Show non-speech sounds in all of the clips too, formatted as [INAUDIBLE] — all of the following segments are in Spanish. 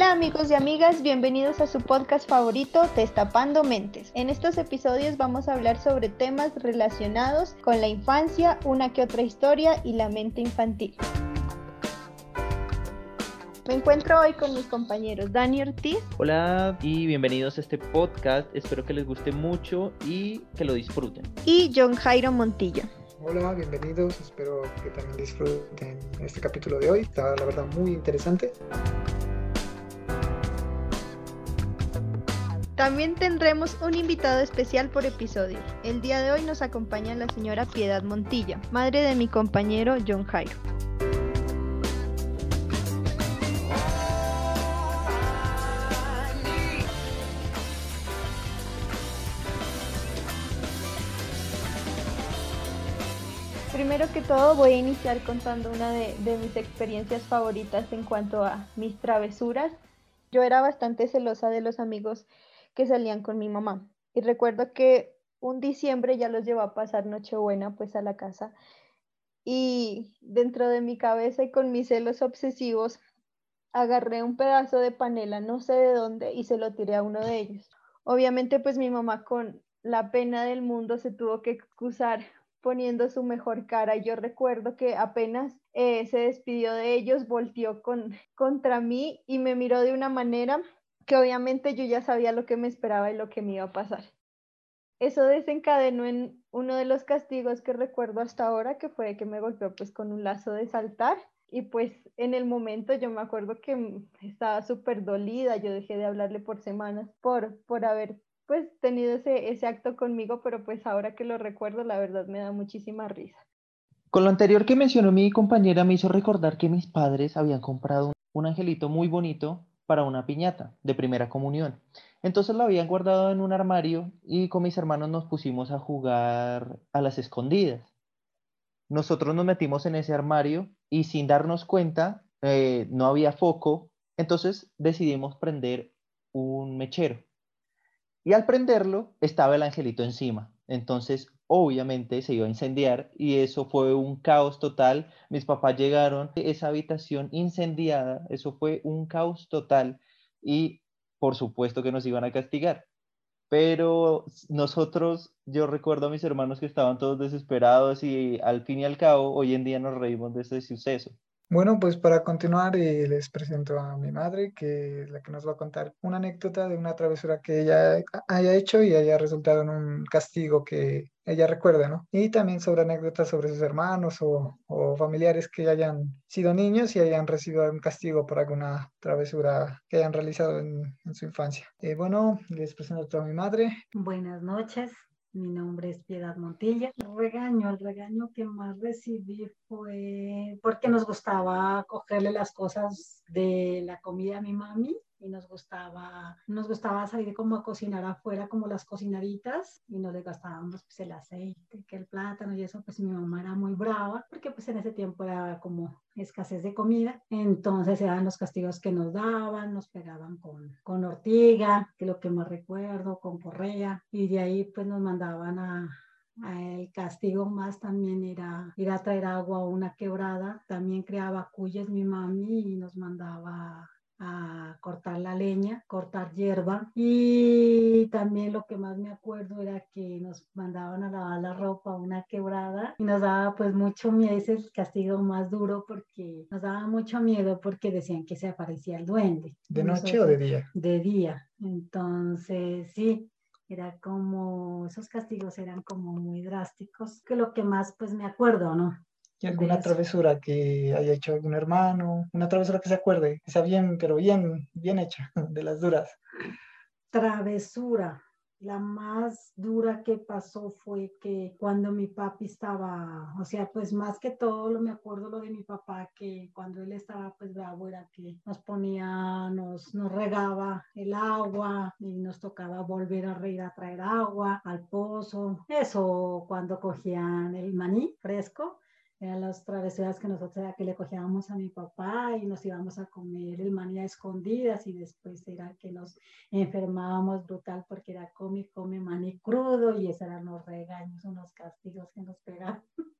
Hola amigos y amigas, bienvenidos a su podcast favorito, Destapando Mentes. En estos episodios vamos a hablar sobre temas relacionados con la infancia, una que otra historia y la mente infantil. Me encuentro hoy con mis compañeros Dani Ortiz. Hola y bienvenidos a este podcast. Espero que les guste mucho y que lo disfruten. Y John Jairo Montilla. Hola, bienvenidos. Espero que también disfruten este capítulo de hoy. Está la verdad muy interesante. También tendremos un invitado especial por episodio. El día de hoy nos acompaña la señora Piedad Montilla, madre de mi compañero John Jairo. Primero que todo voy a iniciar contando una de, de mis experiencias favoritas en cuanto a mis travesuras. Yo era bastante celosa de los amigos que salían con mi mamá. Y recuerdo que un diciembre ya los llevó a pasar Nochebuena pues a la casa y dentro de mi cabeza y con mis celos obsesivos agarré un pedazo de panela, no sé de dónde, y se lo tiré a uno de ellos. Obviamente pues mi mamá con la pena del mundo se tuvo que excusar poniendo su mejor cara. Yo recuerdo que apenas eh, se despidió de ellos, volteó con, contra mí y me miró de una manera que obviamente yo ya sabía lo que me esperaba y lo que me iba a pasar. Eso desencadenó en uno de los castigos que recuerdo hasta ahora, que fue que me golpeó pues con un lazo de saltar y pues en el momento yo me acuerdo que estaba súper dolida, yo dejé de hablarle por semanas por, por haber pues tenido ese, ese acto conmigo, pero pues ahora que lo recuerdo la verdad me da muchísima risa. Con lo anterior que mencionó mi compañera me hizo recordar que mis padres habían comprado un angelito muy bonito para una piñata de primera comunión. Entonces lo habían guardado en un armario y con mis hermanos nos pusimos a jugar a las escondidas. Nosotros nos metimos en ese armario y sin darnos cuenta eh, no había foco, entonces decidimos prender un mechero. Y al prenderlo estaba el angelito encima. Entonces obviamente se iba a incendiar y eso fue un caos total. Mis papás llegaron, esa habitación incendiada, eso fue un caos total y por supuesto que nos iban a castigar. Pero nosotros, yo recuerdo a mis hermanos que estaban todos desesperados y al fin y al cabo hoy en día nos reímos de ese suceso. Bueno, pues para continuar eh, les presento a mi madre, que es la que nos va a contar una anécdota de una travesura que ella haya hecho y haya resultado en un castigo que ella recuerda, ¿no? Y también sobre anécdotas sobre sus hermanos o, familiares que hayan sido niños y hayan recibido un castigo por alguna travesura que hayan realizado en, su infancia. Eh, bueno, les presento a mi madre. Buenas noches. Mi nombre es Piedad Montilla. El regaño, el regaño que más recibí fue porque nos gustaba cogerle las cosas de la comida a mi mami y nos gustaba, nos gustaba salir como a cocinar afuera como las cocinaditas y nos gastábamos pues el aceite, que el plátano y eso, pues mi mamá era muy brava porque pues en ese tiempo era como escasez de comida, entonces eran los castigos que nos daban, nos pegaban con, con ortiga, que lo que más recuerdo, con correa y de ahí pues nos mandaban a, el castigo más también era ir a traer agua a una quebrada. También creaba cuyes mi mami y nos mandaba a cortar la leña, cortar hierba y también lo que más me acuerdo era que nos mandaban a lavar la ropa una quebrada y nos daba pues mucho miedo, ese es el castigo más duro porque nos daba mucho miedo porque decían que se aparecía el duende. ¿De noche o de día? De día, entonces sí, era como, esos castigos eran como muy drásticos, que lo que más pues me acuerdo, ¿no? ¿Y alguna travesura que haya hecho algún hermano? Una travesura que se acuerde, que sea bien, pero bien, bien hecha, [LAUGHS] de las duras. Travesura. La más dura que pasó fue que cuando mi papi estaba, o sea, pues más que todo lo me acuerdo lo de mi papá, que cuando él estaba pues bravo era que nos ponía, nos, nos regaba el agua y nos tocaba volver a reír a traer agua al pozo. Eso cuando cogían el maní fresco eran las travesuras que nosotros que le cogíamos a mi papá y nos íbamos a comer el maní a escondidas y después era que nos enfermábamos brutal porque era come, come maní crudo y esos eran los regaños, unos castigos que nos pegaban. [LAUGHS]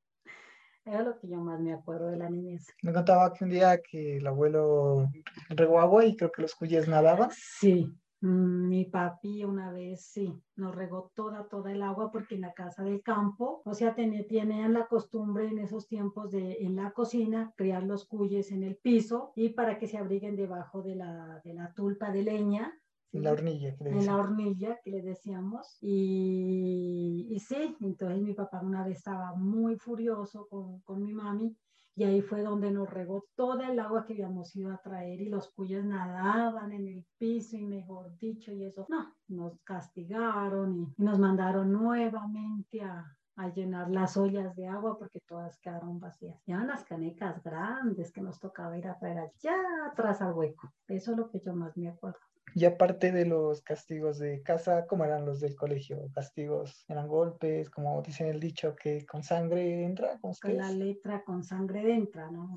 es lo que yo más me acuerdo de la niñez. Me contaba que un día que el abuelo regó agua y creo que los cuyes nadaban. Sí, mi papi una vez sí, nos regó toda, toda el agua porque en la casa del campo, o sea, tenían la costumbre en esos tiempos de en la cocina criar los cuyes en el piso y para que se abriguen debajo de la, de la tulpa de leña en la hornilla, que le En la hornilla, que le decíamos. Y, y, sí, entonces mi papá una vez estaba muy furioso con, con, mi mami y ahí fue donde nos regó toda el agua que habíamos ido a traer y los cuyes nadaban en el piso y mejor dicho y eso. No, nos castigaron y, y nos mandaron nuevamente a, a llenar las ollas de agua porque todas quedaron vacías. Ya las canecas grandes que nos tocaba ir a traer allá atrás al hueco. Eso es lo que yo más me acuerdo. Y aparte de los castigos de casa, ¿cómo eran los del colegio? ¿Castigos eran golpes, como dicen el dicho, que con sangre entra? Con la letra con sangre entra, ¿no?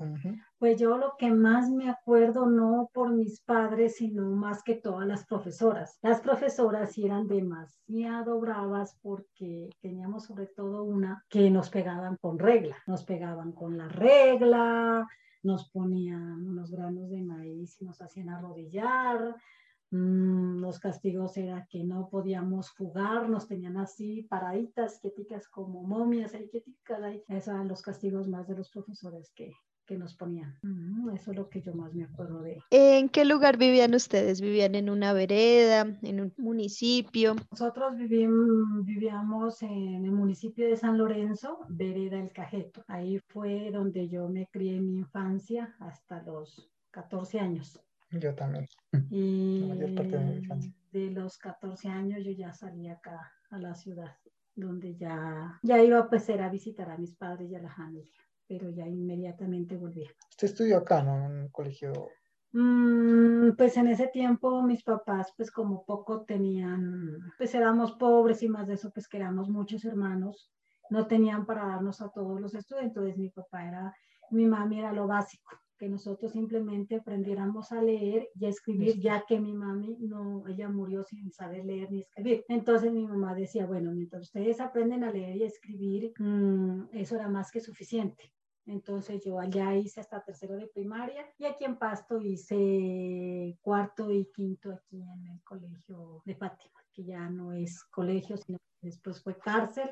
Pues yo lo que más me acuerdo, no por mis padres, sino más que todas las profesoras. Las profesoras eran demasiado bravas porque teníamos sobre todo una que nos pegaban con regla, nos pegaban con la regla, nos ponían unos granos de maíz y nos hacían arrodillar, Mm, los castigos era que no podíamos jugar, nos tenían así paraditas, quieticas como momias, ahí quieticas, ahí. Esos eran los castigos más de los profesores que, que nos ponían. Mm, eso es lo que yo más me acuerdo de. ¿En qué lugar vivían ustedes? ¿Vivían en una vereda, en un municipio? Nosotros vivíamos, vivíamos en el municipio de San Lorenzo, vereda El Cajeto. Ahí fue donde yo me crié en mi infancia hasta los 14 años. Yo también. Y de, los 14 años yo ya salí acá a la ciudad, donde ya, ya iba pues era a visitar a mis padres y a la familia, pero ya inmediatamente volví. ¿Usted estudió acá, no? En un colegio mm, pues en ese tiempo mis papás, pues como poco tenían, pues éramos pobres y más de eso, pues que éramos muchos hermanos, no tenían para darnos a todos los estudios, entonces mi papá era, mi mami era lo básico que nosotros simplemente aprendiéramos a leer y a escribir, ya que mi mami no, ella murió sin saber leer ni escribir. Entonces mi mamá decía, bueno, mientras ustedes aprenden a leer y a escribir, mm, eso era más que suficiente. Entonces yo allá hice hasta tercero de primaria y aquí en Pasto hice cuarto y quinto aquí en el colegio de Fátima, que ya no es colegio, sino que después fue cárcel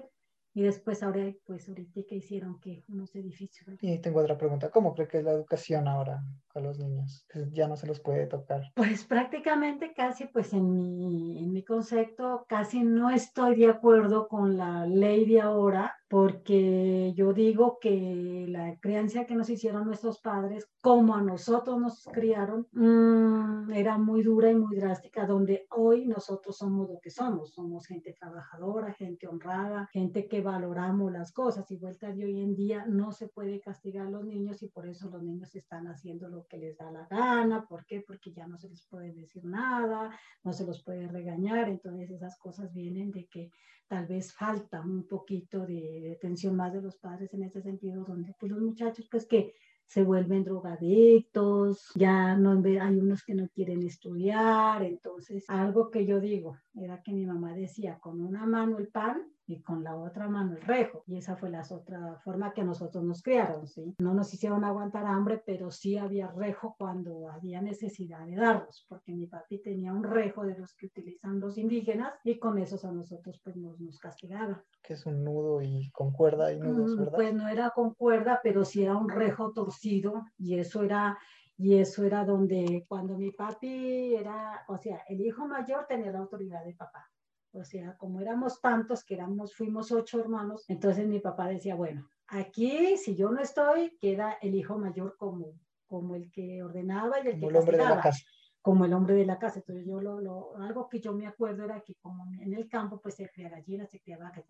y después ahora, pues ahorita que hicieron que unos edificios. Y tengo otra pregunta, ¿cómo cree que es la educación ahora a los niños? ya no se los puede tocar. Pues prácticamente casi, pues en mi, en mi concepto, casi no estoy de acuerdo con la ley de ahora, porque yo digo que la crianza que nos hicieron nuestros padres, como a nosotros nos criaron, mm, era muy dura y muy drástica, donde hoy nosotros somos lo que somos, somos gente trabajadora, gente honrada, gente que valoramos las cosas. Y vuelta de hoy en día no se puede castigar a los niños y por eso los niños están haciendo lo que les da la gana, ¿por qué? Porque ya no se les puede decir nada, no se los puede regañar, entonces esas cosas vienen de que tal vez falta un poquito de, atención más de los padres en ese sentido, donde pues los muchachos pues que se vuelven drogadictos, ya no hay unos que no quieren estudiar, entonces algo que yo digo era que mi mamá decía con una mano el pan y con la otra mano el rejo. Y esa fue la otra forma que nosotros nos criaron, ¿sí? No nos hicieron aguantar hambre, pero sí había rejo cuando había necesidad de darlos, porque mi papi tenía un rejo de los que utilizan los indígenas y con esos a nosotros pues nos, nos castigaba. Que es un nudo y con cuerda y nudos, mm, ¿verdad? Pues no era con cuerda, pero sí era un rejo torcido y eso era y eso era donde cuando mi papi era, o sea, el hijo mayor tenía la autoridad de papá. O sea, como éramos tantos, que éramos, fuimos ocho hermanos, entonces mi papá decía, bueno, aquí si yo no estoy, queda el hijo mayor como, como el que ordenaba y el como que el hombre de la casa. Como el hombre de la casa. Entonces yo lo, lo, algo que yo me acuerdo era que como en el campo pues se cría gallinas, se cría vacas.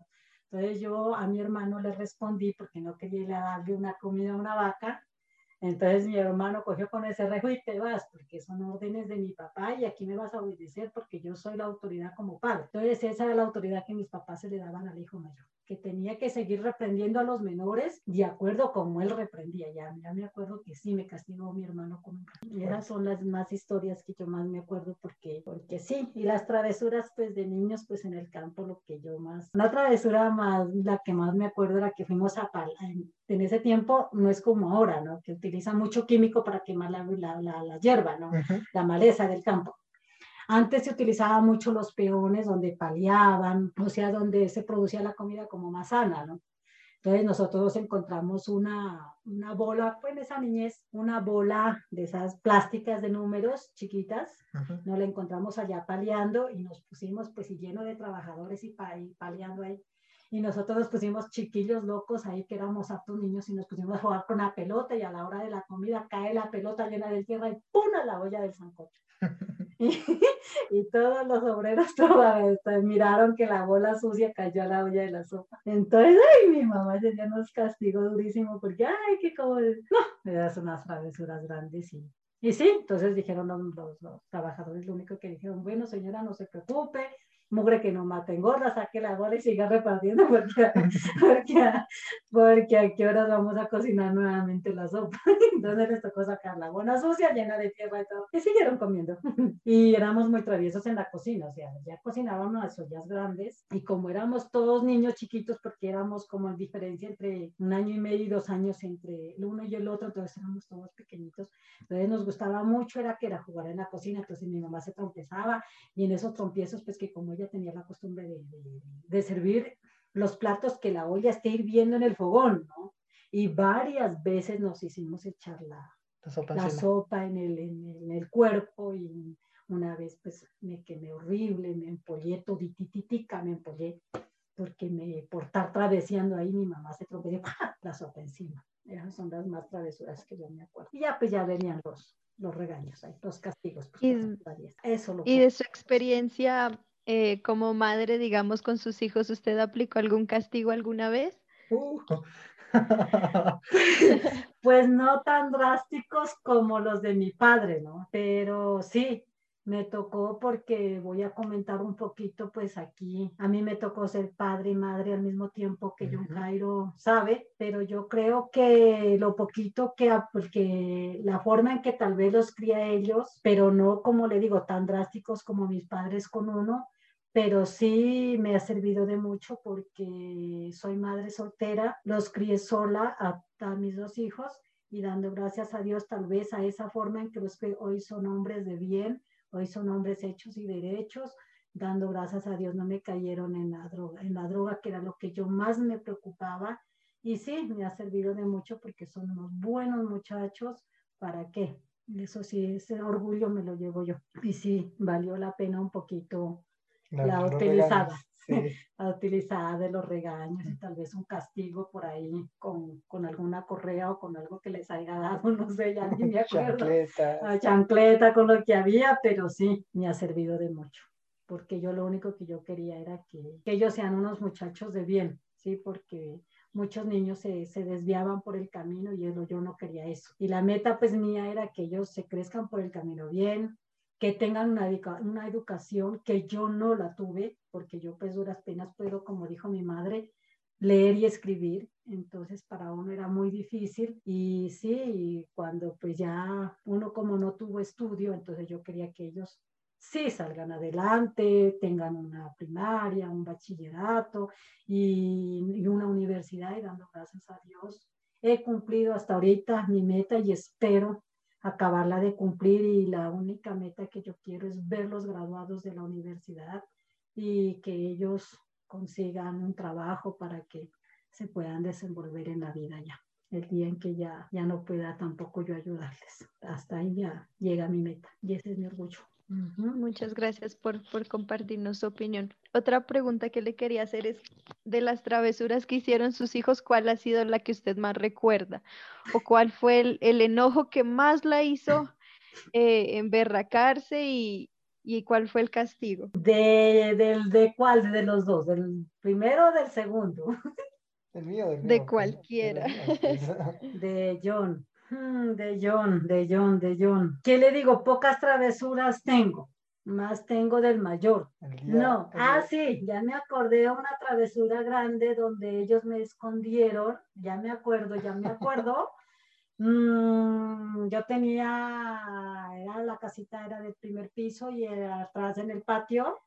Entonces yo a mi hermano le respondí porque no quería darle una comida a una vaca entonces mi hermano cogió con ese rejo y te vas, porque son órdenes de mi papá y aquí me vas a obedecer porque yo soy la autoridad como padre. Entonces esa era la autoridad que mis papás se le daban al hijo mayor. Que tenía que seguir reprendiendo a los menores de acuerdo como él reprendía. Ya, ya me acuerdo que sí me castigó mi hermano con un Esas son las más historias que yo más me acuerdo porque, porque sí, y las travesuras pues de niños pues en el campo lo que yo más, una travesura más, la que más me acuerdo era que fuimos a Pal, en ese tiempo no es como ahora, ¿no? Que utiliza mucho químico para quemar la, la, la, hierba, ¿no? La maleza del campo. Antes se utilizaba mucho los peones donde paliaban, o sea, donde se producía la comida como más sana, ¿no? Entonces nosotros encontramos una, una bola, pues en esa niñez, una bola de esas plásticas de números chiquitas, nos la encontramos allá paliando y nos pusimos pues y lleno de trabajadores y, pa, y paliando ahí. Y nosotros nos pusimos chiquillos locos ahí que éramos aptos niños y nos pusimos a jugar con la pelota y a la hora de la comida cae la pelota llena de tierra y ¡pum! a la olla del sancocho. [LAUGHS] [LAUGHS] y, todos los obreros [LAUGHS] miraron que la bola sucia cayó a la olla de la sopa. Entonces, ay, mi mamá ese día nos castigó durísimo porque, ay, qué como, no, me das unas travesuras grandes y, y sí, entonces dijeron los, los, trabajadores, lo único que dijeron, bueno, señora, no se preocupe, mugre que no mate engorda, saque la bola y siga repartiendo porque, [LAUGHS] porque, porque a qué horas vamos a cocinar nuevamente la sopa. [LAUGHS] Entonces les tocó sacar la bola sucia, llena de tierra y todo. Y siguieron comiendo. [LAUGHS] Y éramos muy traviesos en la cocina, o sea, ya cocinábamos las ollas grandes y como éramos todos niños chiquitos, porque éramos como en diferencia entre un año y medio y dos años entre el uno y el otro, entonces éramos todos pequeñitos. Entonces nos gustaba mucho, era que era jugar en la cocina, entonces mi mamá se trompezaba y en esos trompiezos, pues que como ella tenía la costumbre de, servir los platos que la olla esté hirviendo en el fogón, ¿no? Y varias veces nos hicimos echar la, la sopa, en, el, en, el, cuerpo y una vez pues me quemé horrible, me empollé toditititica, me empollé porque me, por estar traveseando ahí mi mamá se trompezó la sopa encima. Esas son las más travesuras que yo me acuerdo. Y ya pues ya venían los, los regaños, los castigos. Pues, y, Eso y de su experiencia eh, como madre, digamos, con sus hijos, ¿usted aplicó algún castigo alguna vez? Uh. [LAUGHS] [LAUGHS] pues no tan drásticos como los de mi padre, ¿no? Pero sí, me tocó porque voy a comentar un poquito, pues aquí a mí me tocó ser padre y madre al mismo tiempo que John Jairo sabe, pero yo creo que lo poquito que, porque la forma en que tal vez los cría ellos, pero no como le digo, tan drásticos como mis padres con uno, pero sí me ha servido de mucho porque soy madre soltera, los crié sola a, mis dos hijos y dando gracias a Dios tal vez a esa forma en que los que hoy son hombres de bien, hoy son hombres hechos y derechos, dando gracias a Dios no me cayeron en la droga, en la droga que era lo que yo más me preocupaba y sí, me ha servido de mucho porque son unos buenos muchachos, ¿para qué? Eso sí, ese orgullo me lo llevo yo. Y sí, valió la pena un poquito la, utilizada, [LAUGHS] la utilizada de los regaños y tal vez un castigo por ahí con, con, alguna correa o con algo que les haya dado, no sé, ya ni me [LAUGHS] acuerdo. Chancleta. chancleta con lo que había, pero sí, me ha servido de mucho, porque yo lo único que yo quería era que, que ellos sean unos muchachos de bien, sí, porque muchos niños se, se, desviaban por el camino y yo, yo no quería eso. Y la meta pues mía era que ellos se crezcan por el camino bien, que tengan una, una educación que yo no la tuve, porque yo pues duras penas puedo, como dijo mi madre, leer y escribir, entonces para uno era muy difícil y sí, cuando pues ya uno como no tuvo estudio, entonces yo quería que ellos sí salgan adelante, tengan una primaria, un bachillerato y, y una universidad y dando gracias a Dios. He cumplido hasta ahorita mi meta y espero acabarla de cumplir y la única meta que yo quiero es verlos graduados de la universidad y que ellos consigan un trabajo para que se puedan desenvolver en la vida ya. El día en que ya, ya no pueda tampoco yo ayudarles. Hasta ahí ya llega mi meta y ese es mi orgullo. Muchas gracias por, por, compartirnos su opinión. Otra pregunta que le quería hacer es, de las travesuras que hicieron sus hijos, ¿cuál ha sido la que usted más recuerda? ¿O cuál fue el, el enojo que más la hizo eh, emberracarse y, y, cuál fue el castigo? ¿De, del, ¿De cuál de los dos? ¿Del primero o del segundo? [LAUGHS] El mío, del mío. De cualquiera. De [LAUGHS] John. Mm, de John, de John, de John. ¿Qué le digo? Pocas travesuras tengo, Más tengo del mayor. Día- No, ah, sí, ya me acordé de una travesura grande donde ellos me escondieron, ya me acuerdo, ya me acuerdo. [LAUGHS] Mm, yo tenía, era la casita era del primer piso y era atrás en el patio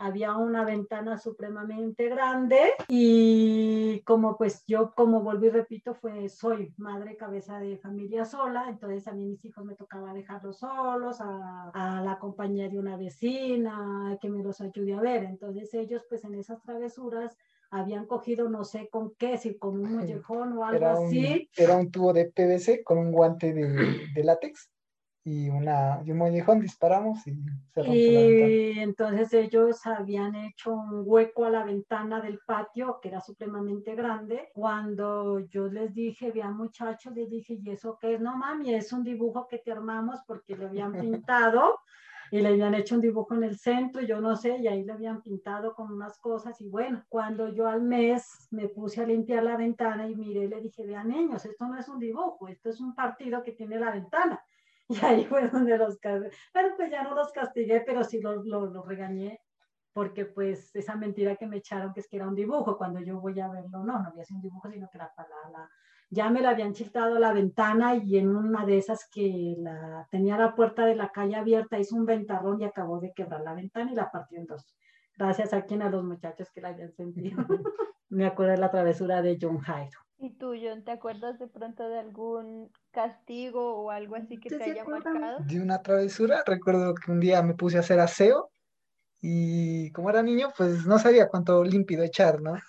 había una ventana supremamente grande y como pues yo, como volví repito, fue, soy madre cabeza de familia sola, entonces a mí mis hijos me tocaba dejarlos solos, a, a la compañía de una vecina, que me los ayude a ver, entonces ellos pues en esas travesuras habían cogido no sé con qué, si con un mollejón o algo Era un, así, era un tubo de PVC con un guante de, de látex y, una, y un mollejón, disparamos y se rompió la ventana. Y entonces ellos habían hecho un hueco a la ventana del patio, que era supremamente grande. Cuando yo les dije, vean muchachos, les dije, ¿y eso qué es? No, mami, es un dibujo que te armamos porque le habían [LAUGHS] pintado y le habían hecho un dibujo en el centro, yo no sé, y ahí le habían pintado con unas cosas. Y bueno, cuando yo al mes me puse a limpiar la ventana y miré, le dije, vean niños, esto no es un dibujo, esto es un partido que tiene la ventana. [LAUGHS] Y ahí fue donde los castigué. Bueno, pues ya no los castigué, pero sí los, los, los regañé, porque pues esa mentira que me echaron, que es que era un dibujo, cuando yo voy a verlo, no, no había sido un dibujo, sino que la palabra, ya me la habían chiltado la ventana y en una de esas que la, tenía la puerta de la calle abierta, hizo un ventarrón y acabó de quebrar la ventana y la partió en dos. Gracias a quien a los muchachos que la habían sentido. [LAUGHS] me acuerdo de la travesura de John Jairo. ¿Y tú, John, te acuerdas de pronto de algún castigo o algo así que ¿Usted te haya marcado? de una travesura. Recuerdo que un día me puse a hacer aseo y como era niño, pues no sabía cuánto límpido echar, ¿no? [LAUGHS]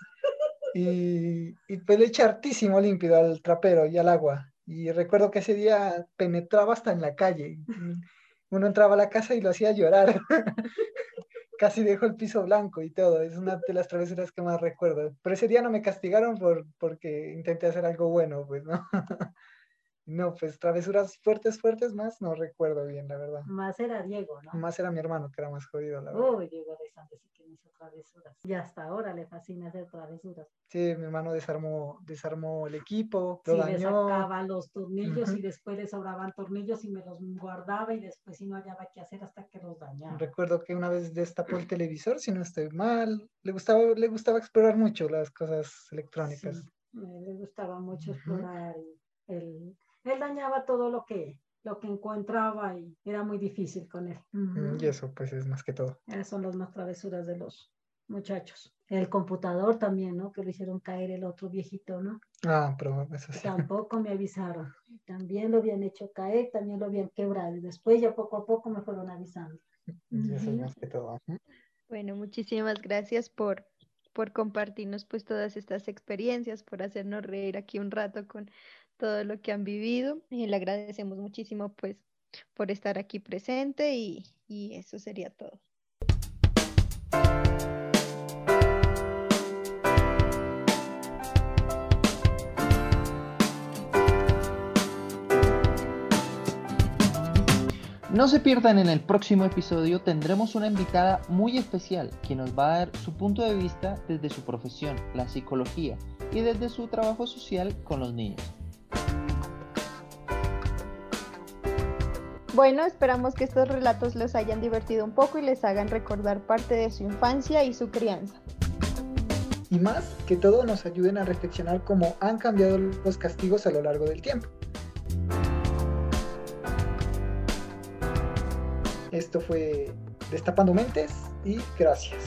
Y, y pues le eché hartísimo límpido al trapero y al agua. Y recuerdo que ese día penetraba hasta en la calle. [LAUGHS] Uno entraba a la casa y lo hacía llorar. [LAUGHS] Casi dejó el piso blanco y todo. Es una de las travesuras que más recuerdo. Pero ese día no me castigaron por, porque intenté hacer algo bueno, pues, ¿no? [LAUGHS] No, pues travesuras fuertes, fuertes más, no recuerdo bien, la verdad. Más era Diego, ¿no? Más era mi hermano, que era más jodido, la verdad. Uy, Diego Alexander sí que hizo travesuras. Y hasta ahora le fascina hacer travesuras. Sí, mi hermano desarmó, desarmó el equipo, lo le dañó. sacaba los tornillos y después le sobraban tornillos y me los guardaba y después si no hallaba qué hacer hasta que los dañaba. Recuerdo que una vez destapó el televisor, si no estoy mal. Le gustaba, le gustaba explorar mucho las cosas electrónicas. Sí, le gustaba mucho explorar y él, dañaba todo lo que, lo que encontraba y era muy difícil con él. Mm, Y eso, pues, es más que todo. Esas son las más travesuras de los muchachos. El computador también, ¿no? Que lo hicieron caer el otro viejito, ¿no? Ah, pero eso sí. Tampoco me avisaron. También lo habían hecho caer, también lo habían quebrado. Y después ya poco a poco me fueron avisando. Y eso es más que todo. Bueno, muchísimas gracias por, por compartirnos pues todas estas experiencias, por hacernos reír aquí un rato con todo lo que han vivido. Y le agradecemos muchísimo pues por estar aquí presente y, y eso sería todo. No se pierdan en el próximo episodio, tendremos una invitada muy especial que nos va a dar su punto de vista desde su profesión, la psicología, y desde su trabajo social con los niños. Bueno, esperamos que estos relatos los hayan divertido un poco y les hagan recordar parte de su infancia y su crianza. Y más que todo nos ayuden a reflexionar cómo han cambiado los castigos a lo largo del tiempo. Esto fue Destapando Mentes y gracias.